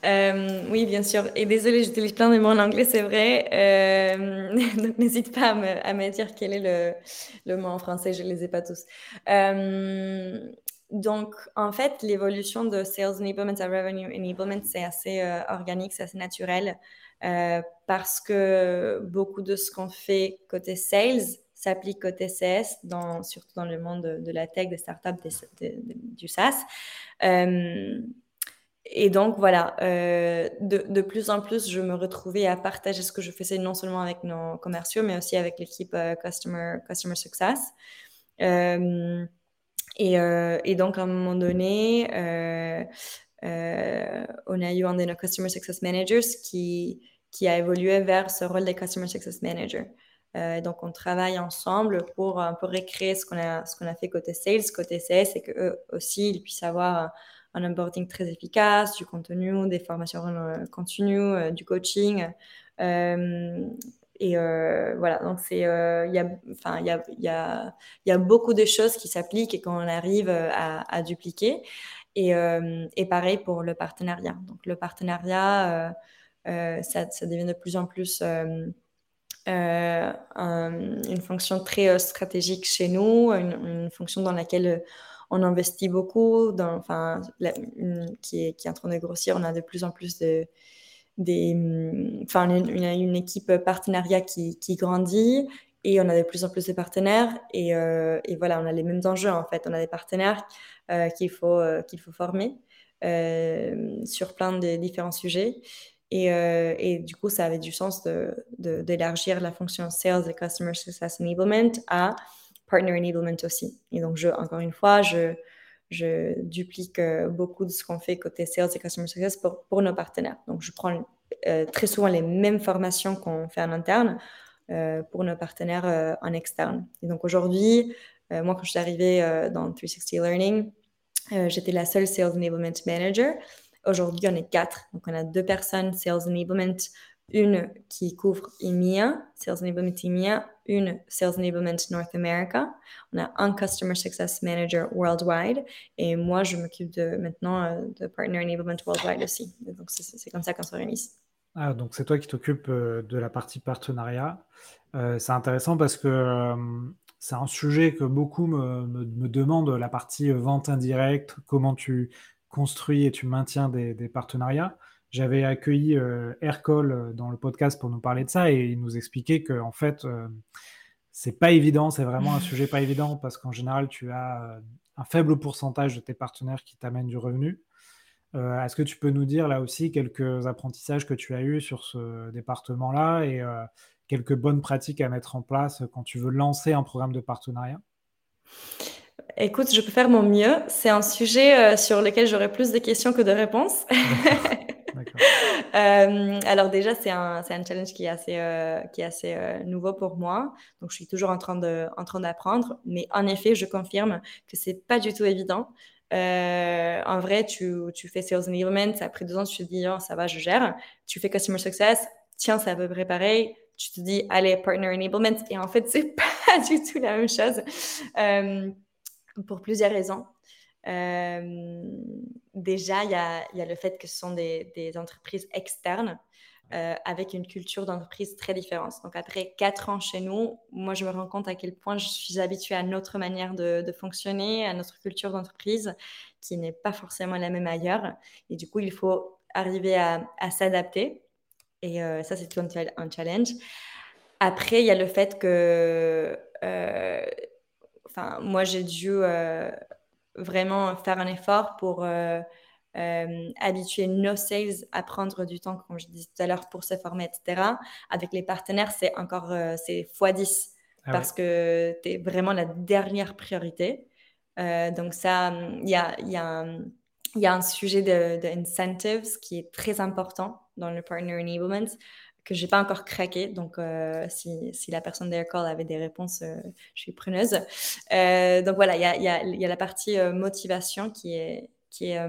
Euh, oui, bien sûr. Et désolé, j'utilise plein de mots en anglais, c'est vrai. Euh, donc, n'hésite pas à me, dire quel est le, mot en français, je ne les ai pas tous. Euh, donc, en fait, l'évolution de Sales Enablement à Revenue Enablement, c'est assez organique, c'est assez naturel, parce que beaucoup de ce qu'on fait côté sales s'applique côté CS, dans, surtout dans le monde de, la tech, des startups, du SaaS. Euh, et donc, voilà, euh, de, plus en plus, je me retrouvais à partager ce que je faisais non seulement avec nos commerciaux, mais aussi avec l'équipe euh, Customer, Customer Success. Et, donc, à un moment donné, on a eu un de nos Customer Success Managers qui, qui a évolué vers ce rôle de Customer Success Manager. Donc, on travaille ensemble pour un peu récréer ce qu'on a, ce a fait côté sales, côté CS, et qu'eux aussi, ils puissent avoir un onboarding très efficace, du contenu, des formations continues, du coaching. Et euh, voilà, donc euh, il y a, y a, y a, y a beaucoup de choses qui s'appliquent et qu'on arrive euh, à, à dupliquer. Et, et, pareil pour le partenariat. Donc le partenariat, ça, ça, devient de plus en plus une fonction très stratégique chez nous, une, fonction dans laquelle on investit beaucoup, dans, enfin, qui, est, qui est en train de grossir. On a de plus en plus de des, mm, enfin, une, une, équipe partenariat qui, qui, grandit et on a de plus en plus de partenaires et, euh, et, voilà, on a les mêmes enjeux en fait. On a des partenaires euh, qu'il faut, euh, qu'il faut former sur plein de différents sujets. Et, et, du coup, ça avait du sens d'élargir de, la fonction Sales et Customer Success Enablement à Partner Enablement aussi. Et donc, je, encore une fois, je, je duplique euh, beaucoup de ce qu'on fait côté sales et customer success pour, pour nos partenaires. Donc, je prends euh, très souvent les mêmes formations qu'on fait en interne euh, pour nos partenaires en externe. Et donc, aujourd'hui, moi, quand je suis arrivée dans 360 Learning, j'étais la seule Sales Enablement Manager. Aujourd'hui, on est quatre. Donc, on a deux personnes Sales Enablement une qui couvre EMEA, Sales Enablement EMEA, une Sales Enablement North America. On a un Customer Success Manager Worldwide et moi, je m'occupe de, maintenant euh, de Partner Enablement Worldwide aussi. donc, c'est comme ça qu'on s'organise. Ah, donc, c'est toi qui t'occupes euh, de la partie partenariat. Euh, c'est intéressant parce que c'est un sujet que beaucoup me, me, demandent, la partie vente indirecte, comment tu construis et tu maintiens des, des partenariats. J'avais accueilli euh, Aircall euh, dans le podcast pour nous parler de ça et il nous expliquait que en fait, euh, c'est pas évident, c'est vraiment un sujet pas évident parce qu'en général, tu as un faible pourcentage de tes partenaires qui t'amènent du revenu. Est-ce que tu peux nous dire là aussi quelques apprentissages que tu as eus sur ce département-là et quelques bonnes pratiques à mettre en place quand tu veux lancer un programme de partenariat? Écoute, je peux faire mon mieux. C'est un sujet sur lequel j'aurai plus de questions que de réponses. Euh, alors déjà, c'est un, un, challenge qui est assez, euh, qui est assez euh, nouveau pour moi. Donc, je suis toujours en train, de, en train d'apprendre. Mais en effet, je confirme que c'est pas du tout évident. en vrai, tu, tu, fais sales enablement, après deux ans, tu te dis, oh, ça va, je gère. Tu fais customer success, tiens, c'est à peu pareil. Tu te dis, allez, partner enablement. Et en fait, c'est pas du tout la même chose pour plusieurs raisons. Euh, déjà, il y a, le fait que ce sont des, entreprises externes euh, avec une culture d'entreprise très différente. Donc, après quatre ans chez nous, moi, je me rends compte à quel point je suis habituée à notre manière de, fonctionner, à notre culture d'entreprise qui n'est pas forcément la même ailleurs. Et du coup, il faut arriver à, s'adapter. Et euh, ça, c'est un, challenge. Après, il y a le fait que, enfin, moi, j'ai dû vraiment faire un effort pour euh, euh, habituer nos sales à prendre du temps, comme je disais tout à l'heure, pour se former, etc. Avec les partenaires, c'est encore euh, c'est x10 ah parce que tu es vraiment la dernière priorité. donc ça, il y a, y, a, y a, un sujet de, de, incentives qui est très important dans le partner enablement que j'ai pas encore craqué. Donc, euh, si, si, la personne d'Aircall avait des réponses, euh, je suis preneuse. Euh, donc voilà, il y a, y, y a, la partie motivation qui est, qui est,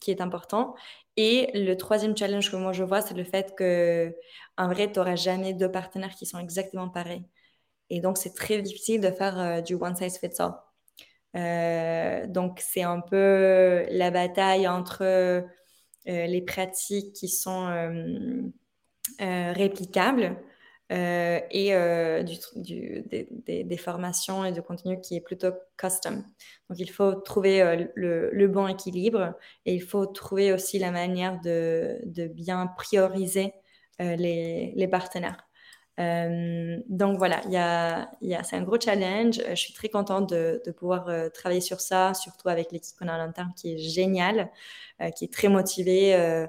qui est important. Et le troisième challenge que moi je vois, c'est le fait que, en vrai, tu n'auras jamais deux partenaires qui sont exactement pareils. Et donc, c'est très difficile de faire du one size fits all. donc, c'est un peu la bataille entre les pratiques qui sont réplicable euh, et euh, des, formations et de contenu qui est plutôt custom. Donc il faut trouver le, bon équilibre et il faut trouver aussi la manière de, bien prioriser les, partenaires. donc voilà, c'est un gros challenge. Je suis très contente de, de pouvoir travailler sur ça, surtout avec l'équipe qu'on a à l'interne qui est géniale, qui est très motivée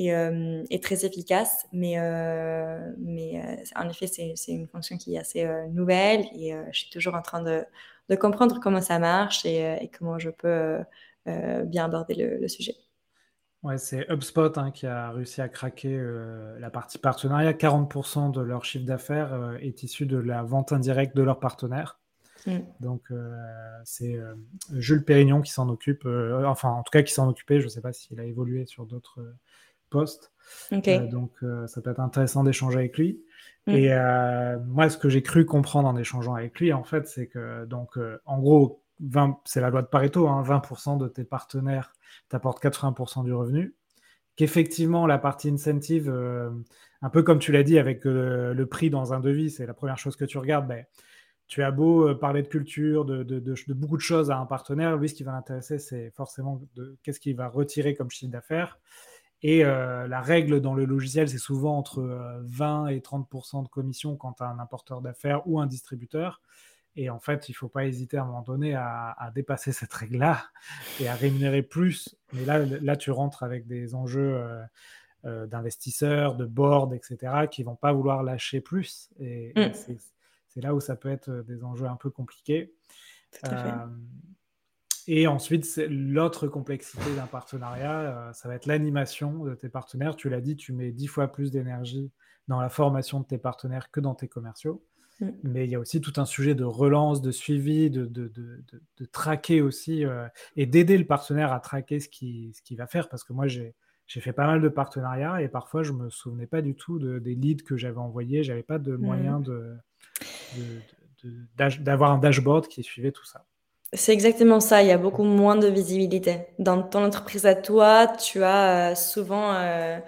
et, euh, très efficace. Mais, euh, mais euh, en effet, c'est une fonction qui est assez nouvelle et je suis toujours en train de, de comprendre comment ça marche et, comment je peux bien aborder le, sujet. Ouais, c'est HubSpot hein, qui a réussi à craquer euh, la partie partenariat. 40% de leur chiffre d'affaires euh, est issu de la vente indirecte de leurs partenaires. Mm. Donc, euh, c'est Jules Pérignon qui s'en occupe, enfin, en tout cas, qui s'en occupait. Je ne sais pas s'il a évolué sur d'autres postes. donc, ça peut être intéressant d'échanger avec lui. Mm. Et moi, ce que j'ai cru comprendre en échangeant avec lui, en fait, c'est que, donc, en gros, c'est la loi de Pareto, 20% hein, de tes partenaires t'apportent 80% du revenu. Qu'effectivement, la partie incentive, euh, un peu comme tu l'as dit avec euh, le prix dans un devis, c'est la première chose que tu regardes. Ben, tu as beau euh, parler de culture, de, beaucoup de choses à un partenaire, lui, ce qui va l'intéresser, c'est forcément qu'est-ce qu'il va retirer comme chiffre d'affaires. Et la règle dans le logiciel, c'est souvent entre 20 et 30% de commission quand tu as un importeur d'affaires ou un distributeur. Et en fait, il ne faut pas hésiter à un moment donné à, dépasser cette règle-là et à rémunérer plus. Mais là, là, tu rentres avec des enjeux euh, euh, d'investisseurs, de board, etc., qui ne vont pas vouloir lâcher plus. Et, mm. c'est là où ça peut être des enjeux un peu compliqués. Euh, et ensuite, l'autre complexité d'un partenariat, ça va être l'animation de tes partenaires. Tu l'as dit, tu mets dix fois plus d'énergie dans la formation de tes partenaires que dans tes commerciaux. Mm. Mais il y a aussi tout un sujet de relance, de suivi, de, de, de, de traquer aussi euh, et d'aider le partenaire à traquer ce qu'il ce va faire. Parce que moi, j'ai fait pas mal de partenariats et parfois, je ne me souvenais pas du tout des leads que j'avais envoyés. Je n'avais pas de moyen mm. d'avoir un dashboard qui suivait tout ça. C'est exactement ça. Il y a beaucoup moins de visibilité. Dans ton entreprise à toi, tu as euh, souvent. Euh,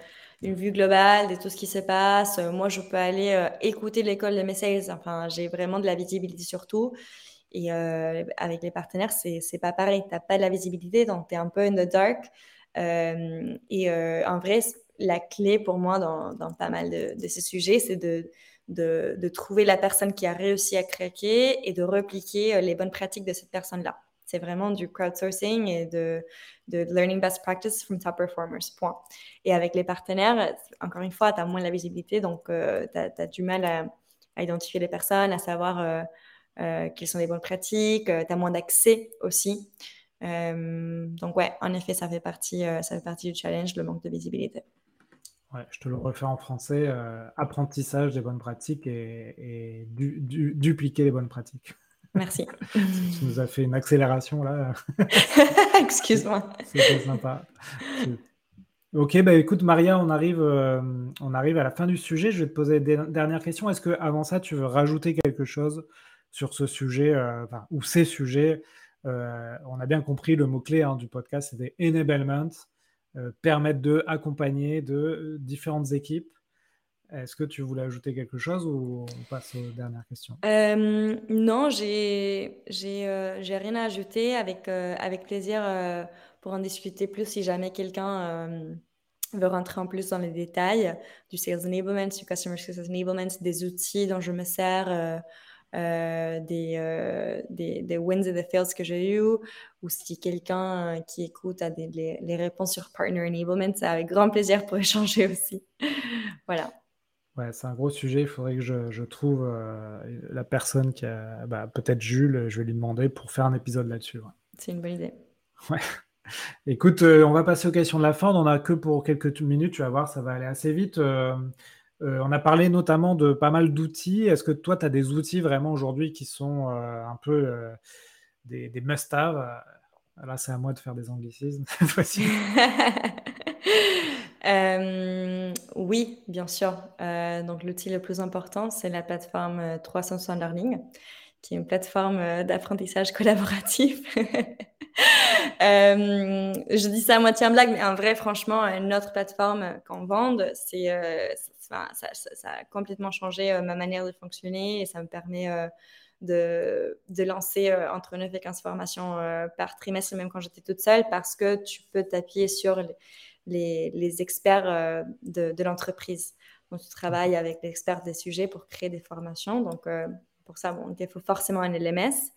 une vue globale de tout ce qui se passe. Euh, moi, je peux aller écouter l'école de mes sales. Enfin, j'ai vraiment de la visibilité sur tout. Et avec les partenaires, c'est, c'est pas pareil. Tu n'as pas de la visibilité, donc tu es un peu in the dark. et en vrai, la clé pour moi dans, dans pas mal de, de ces sujets, c'est de, de, de, trouver la personne qui a réussi à craquer et de repliquer les bonnes pratiques de cette personne-là. C'est vraiment du crowdsourcing et de, de learning best practice from top performers, point. Et avec les partenaires, encore une fois, tu as moins de la visibilité, donc euh, tu as, du mal à, identifier les personnes, à savoir euh, euh, quelles sont les bonnes pratiques, tu as moins d'accès aussi. donc ouais, en effet, ça fait, partie, ça fait partie du challenge, le manque de visibilité. Ouais, je te le refais en français, apprentissage des bonnes pratiques et, dupliquer les bonnes pratiques. Merci. tu nous as fait une accélération là. Excuse-moi. C'était sympa. Ok, bah écoute Maria, on arrive, euh, on arrive à la fin du sujet. Je vais te poser des dernières questions. Est-ce que avant ça, tu veux rajouter quelque chose sur ce sujet euh, ou ces sujets? Euh, On a bien compris le mot clé hein, du podcast, c'était enablement, permettre de accompagner de différentes équipes est-ce que tu voulais ajouter quelque chose ou on passe aux dernières questions? Euh, Non, j'ai j'ai euh, rien à ajouter. Avec, euh, avec plaisir pour en discuter plus si jamais quelqu'un veut rentrer en plus dans les détails du sales enablement, du customer success enablement, des outils dont je me sers. Des, des, des, wins et des fails que j'ai eu, ou si quelqu'un qui écoute a des, les, les, réponses sur partner enablement, c'est avec grand plaisir pour échanger aussi. voilà. Ouais, c'est un gros sujet. Il faudrait que je, trouve euh, la personne qui a. Bah, peut-être Jules, je vais lui demander pour faire un épisode là-dessus. C'est une bonne idée. Ouais. Écoute, euh, on va passer aux questions de la fin. On n'en a que pour quelques minutes. Tu vas voir, ça va aller assez vite. Euh, on a parlé notamment de pas mal d'outils. Est-ce que toi, tu as des outils vraiment aujourd'hui qui sont un peu des, des must-have? Là, c'est à moi de faire des anglicismes. Euh, oui, bien sûr. Euh, donc, l'outil le plus important, c'est la plateforme 360 euh, Learning, qui est une plateforme d'apprentissage collaboratif. je dis ça à moitié en blague, mais en vrai, franchement, notre plateforme qu'on vend, c'est, ça, a complètement changé ma manière de fonctionner et ça me permet de, de, lancer entre 9 et 15 formations par trimestre, même quand j'étais toute seule, parce que tu peux t'appuyer sur les, experts euh, de, l'entreprise. Donc, tu travailles avec les experts des sujets pour créer des formations. Donc, euh, pour ça, bon, il faut forcément un LMS.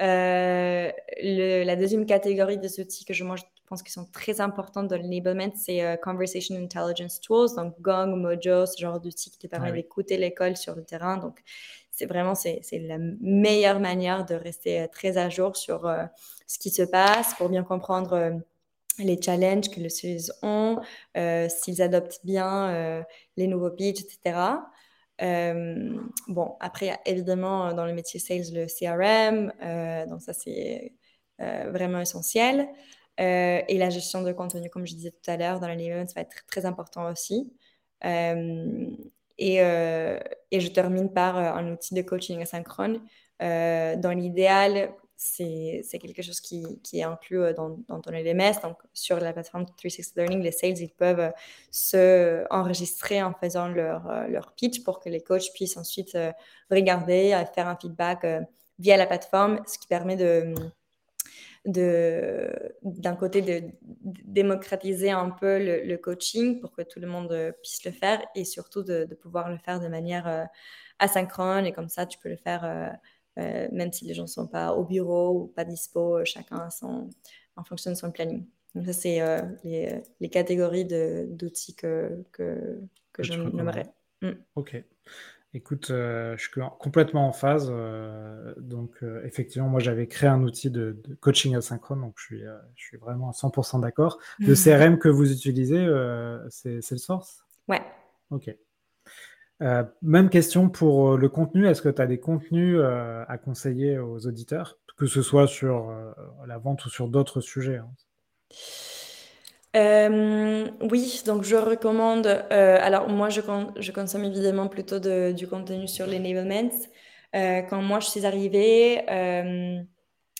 Euh, la deuxième catégorie des outils que je, moi, pense qu'ils sont très importants dans l'enablement, c'est Conversation Intelligence Tools, donc Gong, Mojo, ce genre d'outils qui te permettent ah d'écouter l'école sur le terrain. Donc, c'est vraiment c'est, la meilleure manière de rester très à jour sur ce qui se passe pour bien comprendre les challenges que les sales ont, s'ils adoptent bien les nouveaux pitchs, etc. bon, après, il y a évidemment dans le métier sales le CRM, donc ça c'est vraiment essentiel. Et la gestion de contenu, comme je disais tout à l'heure, dans le ça va être très important aussi. Et, et, je termine par un outil de coaching asynchrone. dans l'idéal, c'est quelque chose qui, est inclus euh, dans, ton LMS. Donc, sur la plateforme 360 Learning, les sales, ils peuvent euh, se enregistrer en faisant leur, euh, leur pitch pour que les coachs puissent ensuite regarder, faire un feedback via la plateforme, ce qui permet de d'un côté de démocratiser un peu le, coaching pour que tout le monde puisse le faire et surtout de, de pouvoir le faire de manière asynchrone et comme ça tu peux le faire euh, même si les gens ne sont pas au bureau ou pas dispo, euh, chacun son, en fonction de son planning. Donc ça, c'est euh, les, les, catégories d'outils que, que, que, je nommerais. Mm. Ok. Écoute, je suis complètement en phase. donc, effectivement, moi, j'avais créé un outil de, coaching asynchrone, donc je suis, je suis vraiment à 100% d'accord. Le CRM que vous utilisez, c'est Salesforce? Ouais. Ok. Euh, même question pour euh, le contenu. Est-ce que tu as des contenus euh, à conseiller aux auditeurs, que ce soit sur la vente ou sur d'autres sujets hein oui, donc je recommande. alors moi, je, consomme évidemment plutôt du contenu sur l'enablement. quand moi je suis arrivée,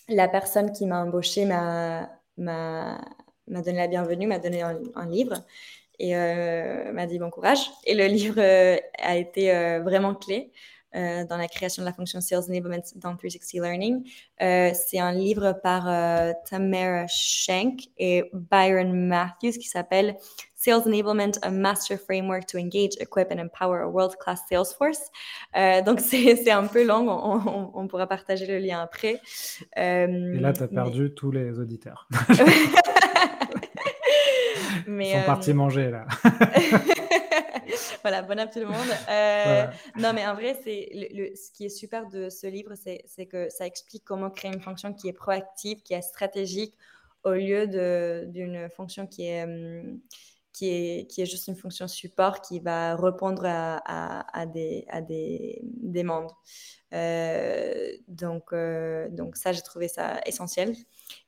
la personne qui m'a embauchée m'a donné la bienvenue, m'a donné un livre et euh, m'a dit bon courage. Et le livre euh, a été euh, vraiment clé. Dans la création de la fonction Sales Enablement dans 360 Learning. c'est un livre par Tamara Schenk et Byron Matthews qui s'appelle Sales Enablement, a Master Framework to Engage, Equip and Empower a World-Class Sales Force. donc, c'est un peu long, on, on, pourra partager le lien après. et là, tu as perdu tous les auditeurs. Mais, Ils sont partis euh, manger là. Voilà, bon appétit tout le monde. Euh, non, mais en vrai, c'est le, ce qui est super de ce livre, c'est que ça explique comment créer une fonction qui est proactive, qui est stratégique, au lieu d'une fonction qui est, hum, qui, est, qui est juste une fonction support qui va répondre à, à, des, à des demandes. Euh, donc, donc ça, j'ai trouvé ça essentiel.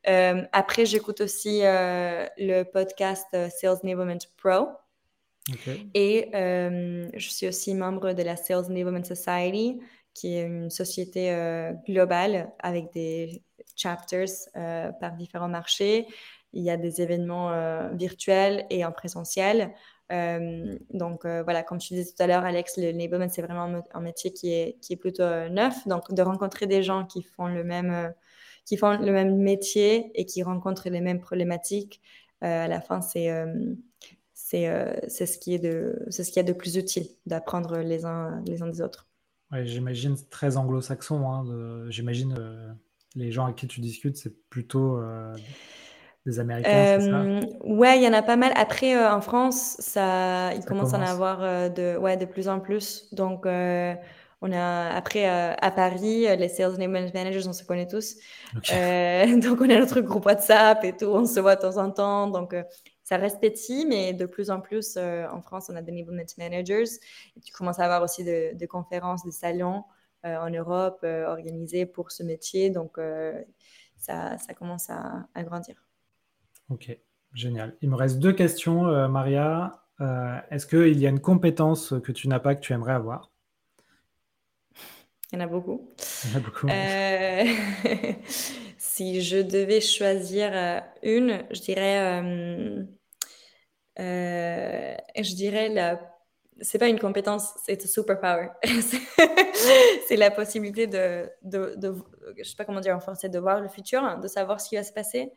Euh, après, j'écoute aussi euh, le podcast euh, Sales Enablement Pro. Et je suis aussi membre de la Sales Enablement Society, qui est une société globale avec des chapters par différents marchés. Il y a des événements virtuels et en présentiel. donc voilà, comme tu disais tout à l'heure, Alex, le enablement, c'est vraiment un métier qui est, qui est plutôt neuf. Donc de rencontrer des gens qui font le même qui font le même métier et qui rencontrent les mêmes problématiques, euh, à la fin, c'est euh, euh, c'est ce qui est de c'est ce qu'il y a de plus utile d'apprendre les uns les uns des autres. Ouais, j'imagine très anglo-saxon. Hein, j'imagine les gens avec qui tu discutes, c'est plutôt des Américains, ça? Ouais, il y en a pas mal. Après, en France, ça, il commence, à en avoir de, ouais, de plus en plus. Donc, on a, après, euh, à Paris, euh, les Sales Enablement Managers, on se connaît tous. Euh, donc, on a notre groupe WhatsApp et tout. On se voit de temps en temps. Donc, ça reste petit, mais de plus en plus, en France, on a des Enablement Managers. Et tu commences à avoir aussi des conférences, des salons en Europe organisés pour ce métier. Donc, ça, ça, commence à, à, grandir. Ok, génial. Il me reste deux questions, Maria. Est-ce qu'il y a une compétence que tu n'as pas, que tu aimerais avoir? Il y en a beaucoup. Il y en a beaucoup. Euh, si je devais choisir euh, une, je dirais, euh, je dirais la. C'est pas une compétence, c'est un superpower. c'est la possibilité de, de, de, je sais pas comment dire en français, de voir le futur, de savoir ce qui va se passer.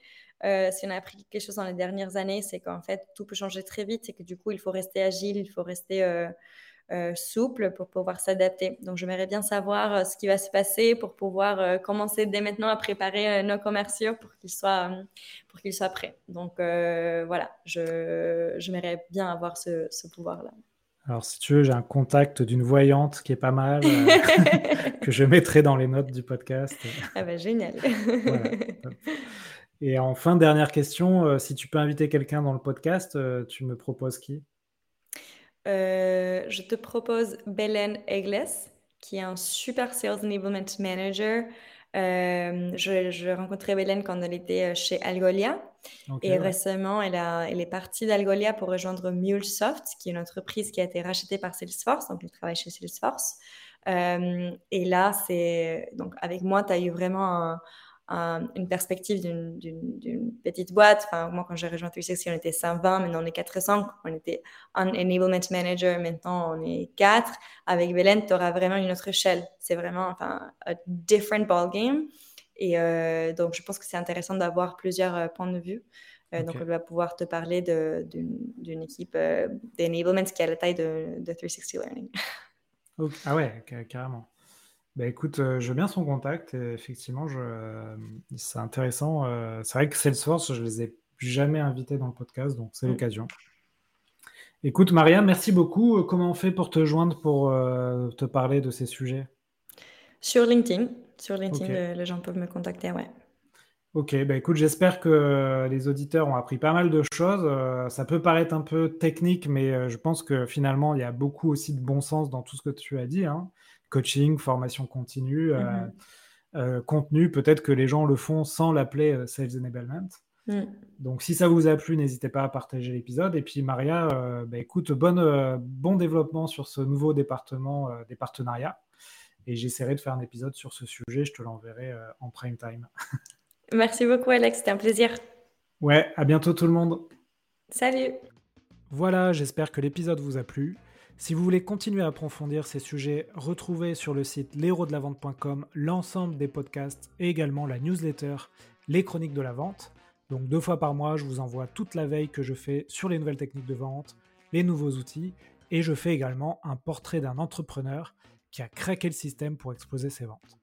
si on a appris quelque chose dans les dernières années, c'est qu'en fait tout peut changer très vite et que du coup il faut rester agile, il faut rester euh, souple pour pouvoir s'adapter. Donc, j'aimerais bien savoir euh, ce qui va se passer pour pouvoir euh, commencer dès maintenant à préparer nos commerciaux pour qu'ils soient, pour qu'ils soient prêts. Donc, voilà, je, j'aimerais bien avoir ce, ce pouvoir-là. Alors, si tu veux, j'ai un contact d'une voyante qui est pas mal, que je mettrai dans les notes du podcast. Ah ben, génial. Et en fin de dernière question, si tu peux inviter quelqu'un dans le podcast, tu me proposes qui? Je te propose Belen Egles, qui est un super Sales Enablement Manager. je, je rencontrais Belen quand elle était chez Algolia. et récemment, elle, a, elle est partie d'Algolia pour rejoindre MuleSoft, qui est une entreprise qui a été rachetée par Salesforce. Donc, elle travaille chez Salesforce. et là, c'est donc avec moi, tu as eu vraiment un, une perspective d'une petite boîte. Enfin, moi, quand j'ai rejoint 360, on était 120, maintenant on est 400. On était un enablement manager, maintenant on est 4. Avec Belen, tu auras vraiment une autre échelle. C'est vraiment enfin, a different ball game. Et euh, donc, je pense que c'est intéressant d'avoir plusieurs euh, points de vue. Euh, donc, on va pouvoir te parler d'une équipe d'enablement qui a la taille de, de 360 Learning. Ah ouais, carrément. Bah écoute, euh, je veux bien son contact. effectivement, je, c'est intéressant. Euh, c'est vrai que Salesforce, je les ai jamais invités dans le podcast, donc c'est mm. l'occasion. Écoute, Maria, merci beaucoup. Euh, comment on fait pour te joindre pour te parler de ces sujets? Sur LinkedIn. Sur LinkedIn, les gens peuvent me contacter, ouais. Ok, bah écoute, j'espère que les auditeurs ont appris pas mal de choses. ça peut paraître un peu technique, mais je pense que finalement, il y a beaucoup aussi de bon sens dans tout ce que tu as dit. Hein coaching, formation continue, euh, mm-hmm. euh, contenu. Peut-être que les gens le font sans l'appeler euh, Sales Enablement. Mm. Donc, si ça vous a plu, n'hésitez pas à partager l'épisode. Et puis, Maria, bah, écoute, bonne, bon développement sur ce nouveau département des partenariats. Et j'essaierai de faire un épisode sur ce sujet. Je te l'enverrai en prime time. Merci beaucoup, Alex. C'était un plaisir. Ouais, à bientôt tout le monde. Salut. Voilà, j'espère que l'épisode vous a plu. Si vous voulez continuer à approfondir ces sujets, retrouvez sur le site l'héros-de-la-vente.com l'ensemble des podcasts et également la newsletter Les Chroniques de la Vente. Donc deux fois par mois, je vous envoie toute la veille que je fais sur les nouvelles techniques de vente, les nouveaux outils, et je fais également un portrait d'un entrepreneur qui a craqué le système pour exploser ses ventes.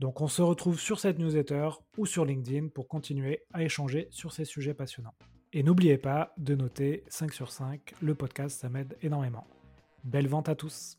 Donc on se retrouve sur cette newsletter ou sur LinkedIn pour continuer à échanger sur ces sujets passionnants. Et n'oubliez pas de noter 5 sur 5, le podcast ça m'aide énormément. Belle vente à tous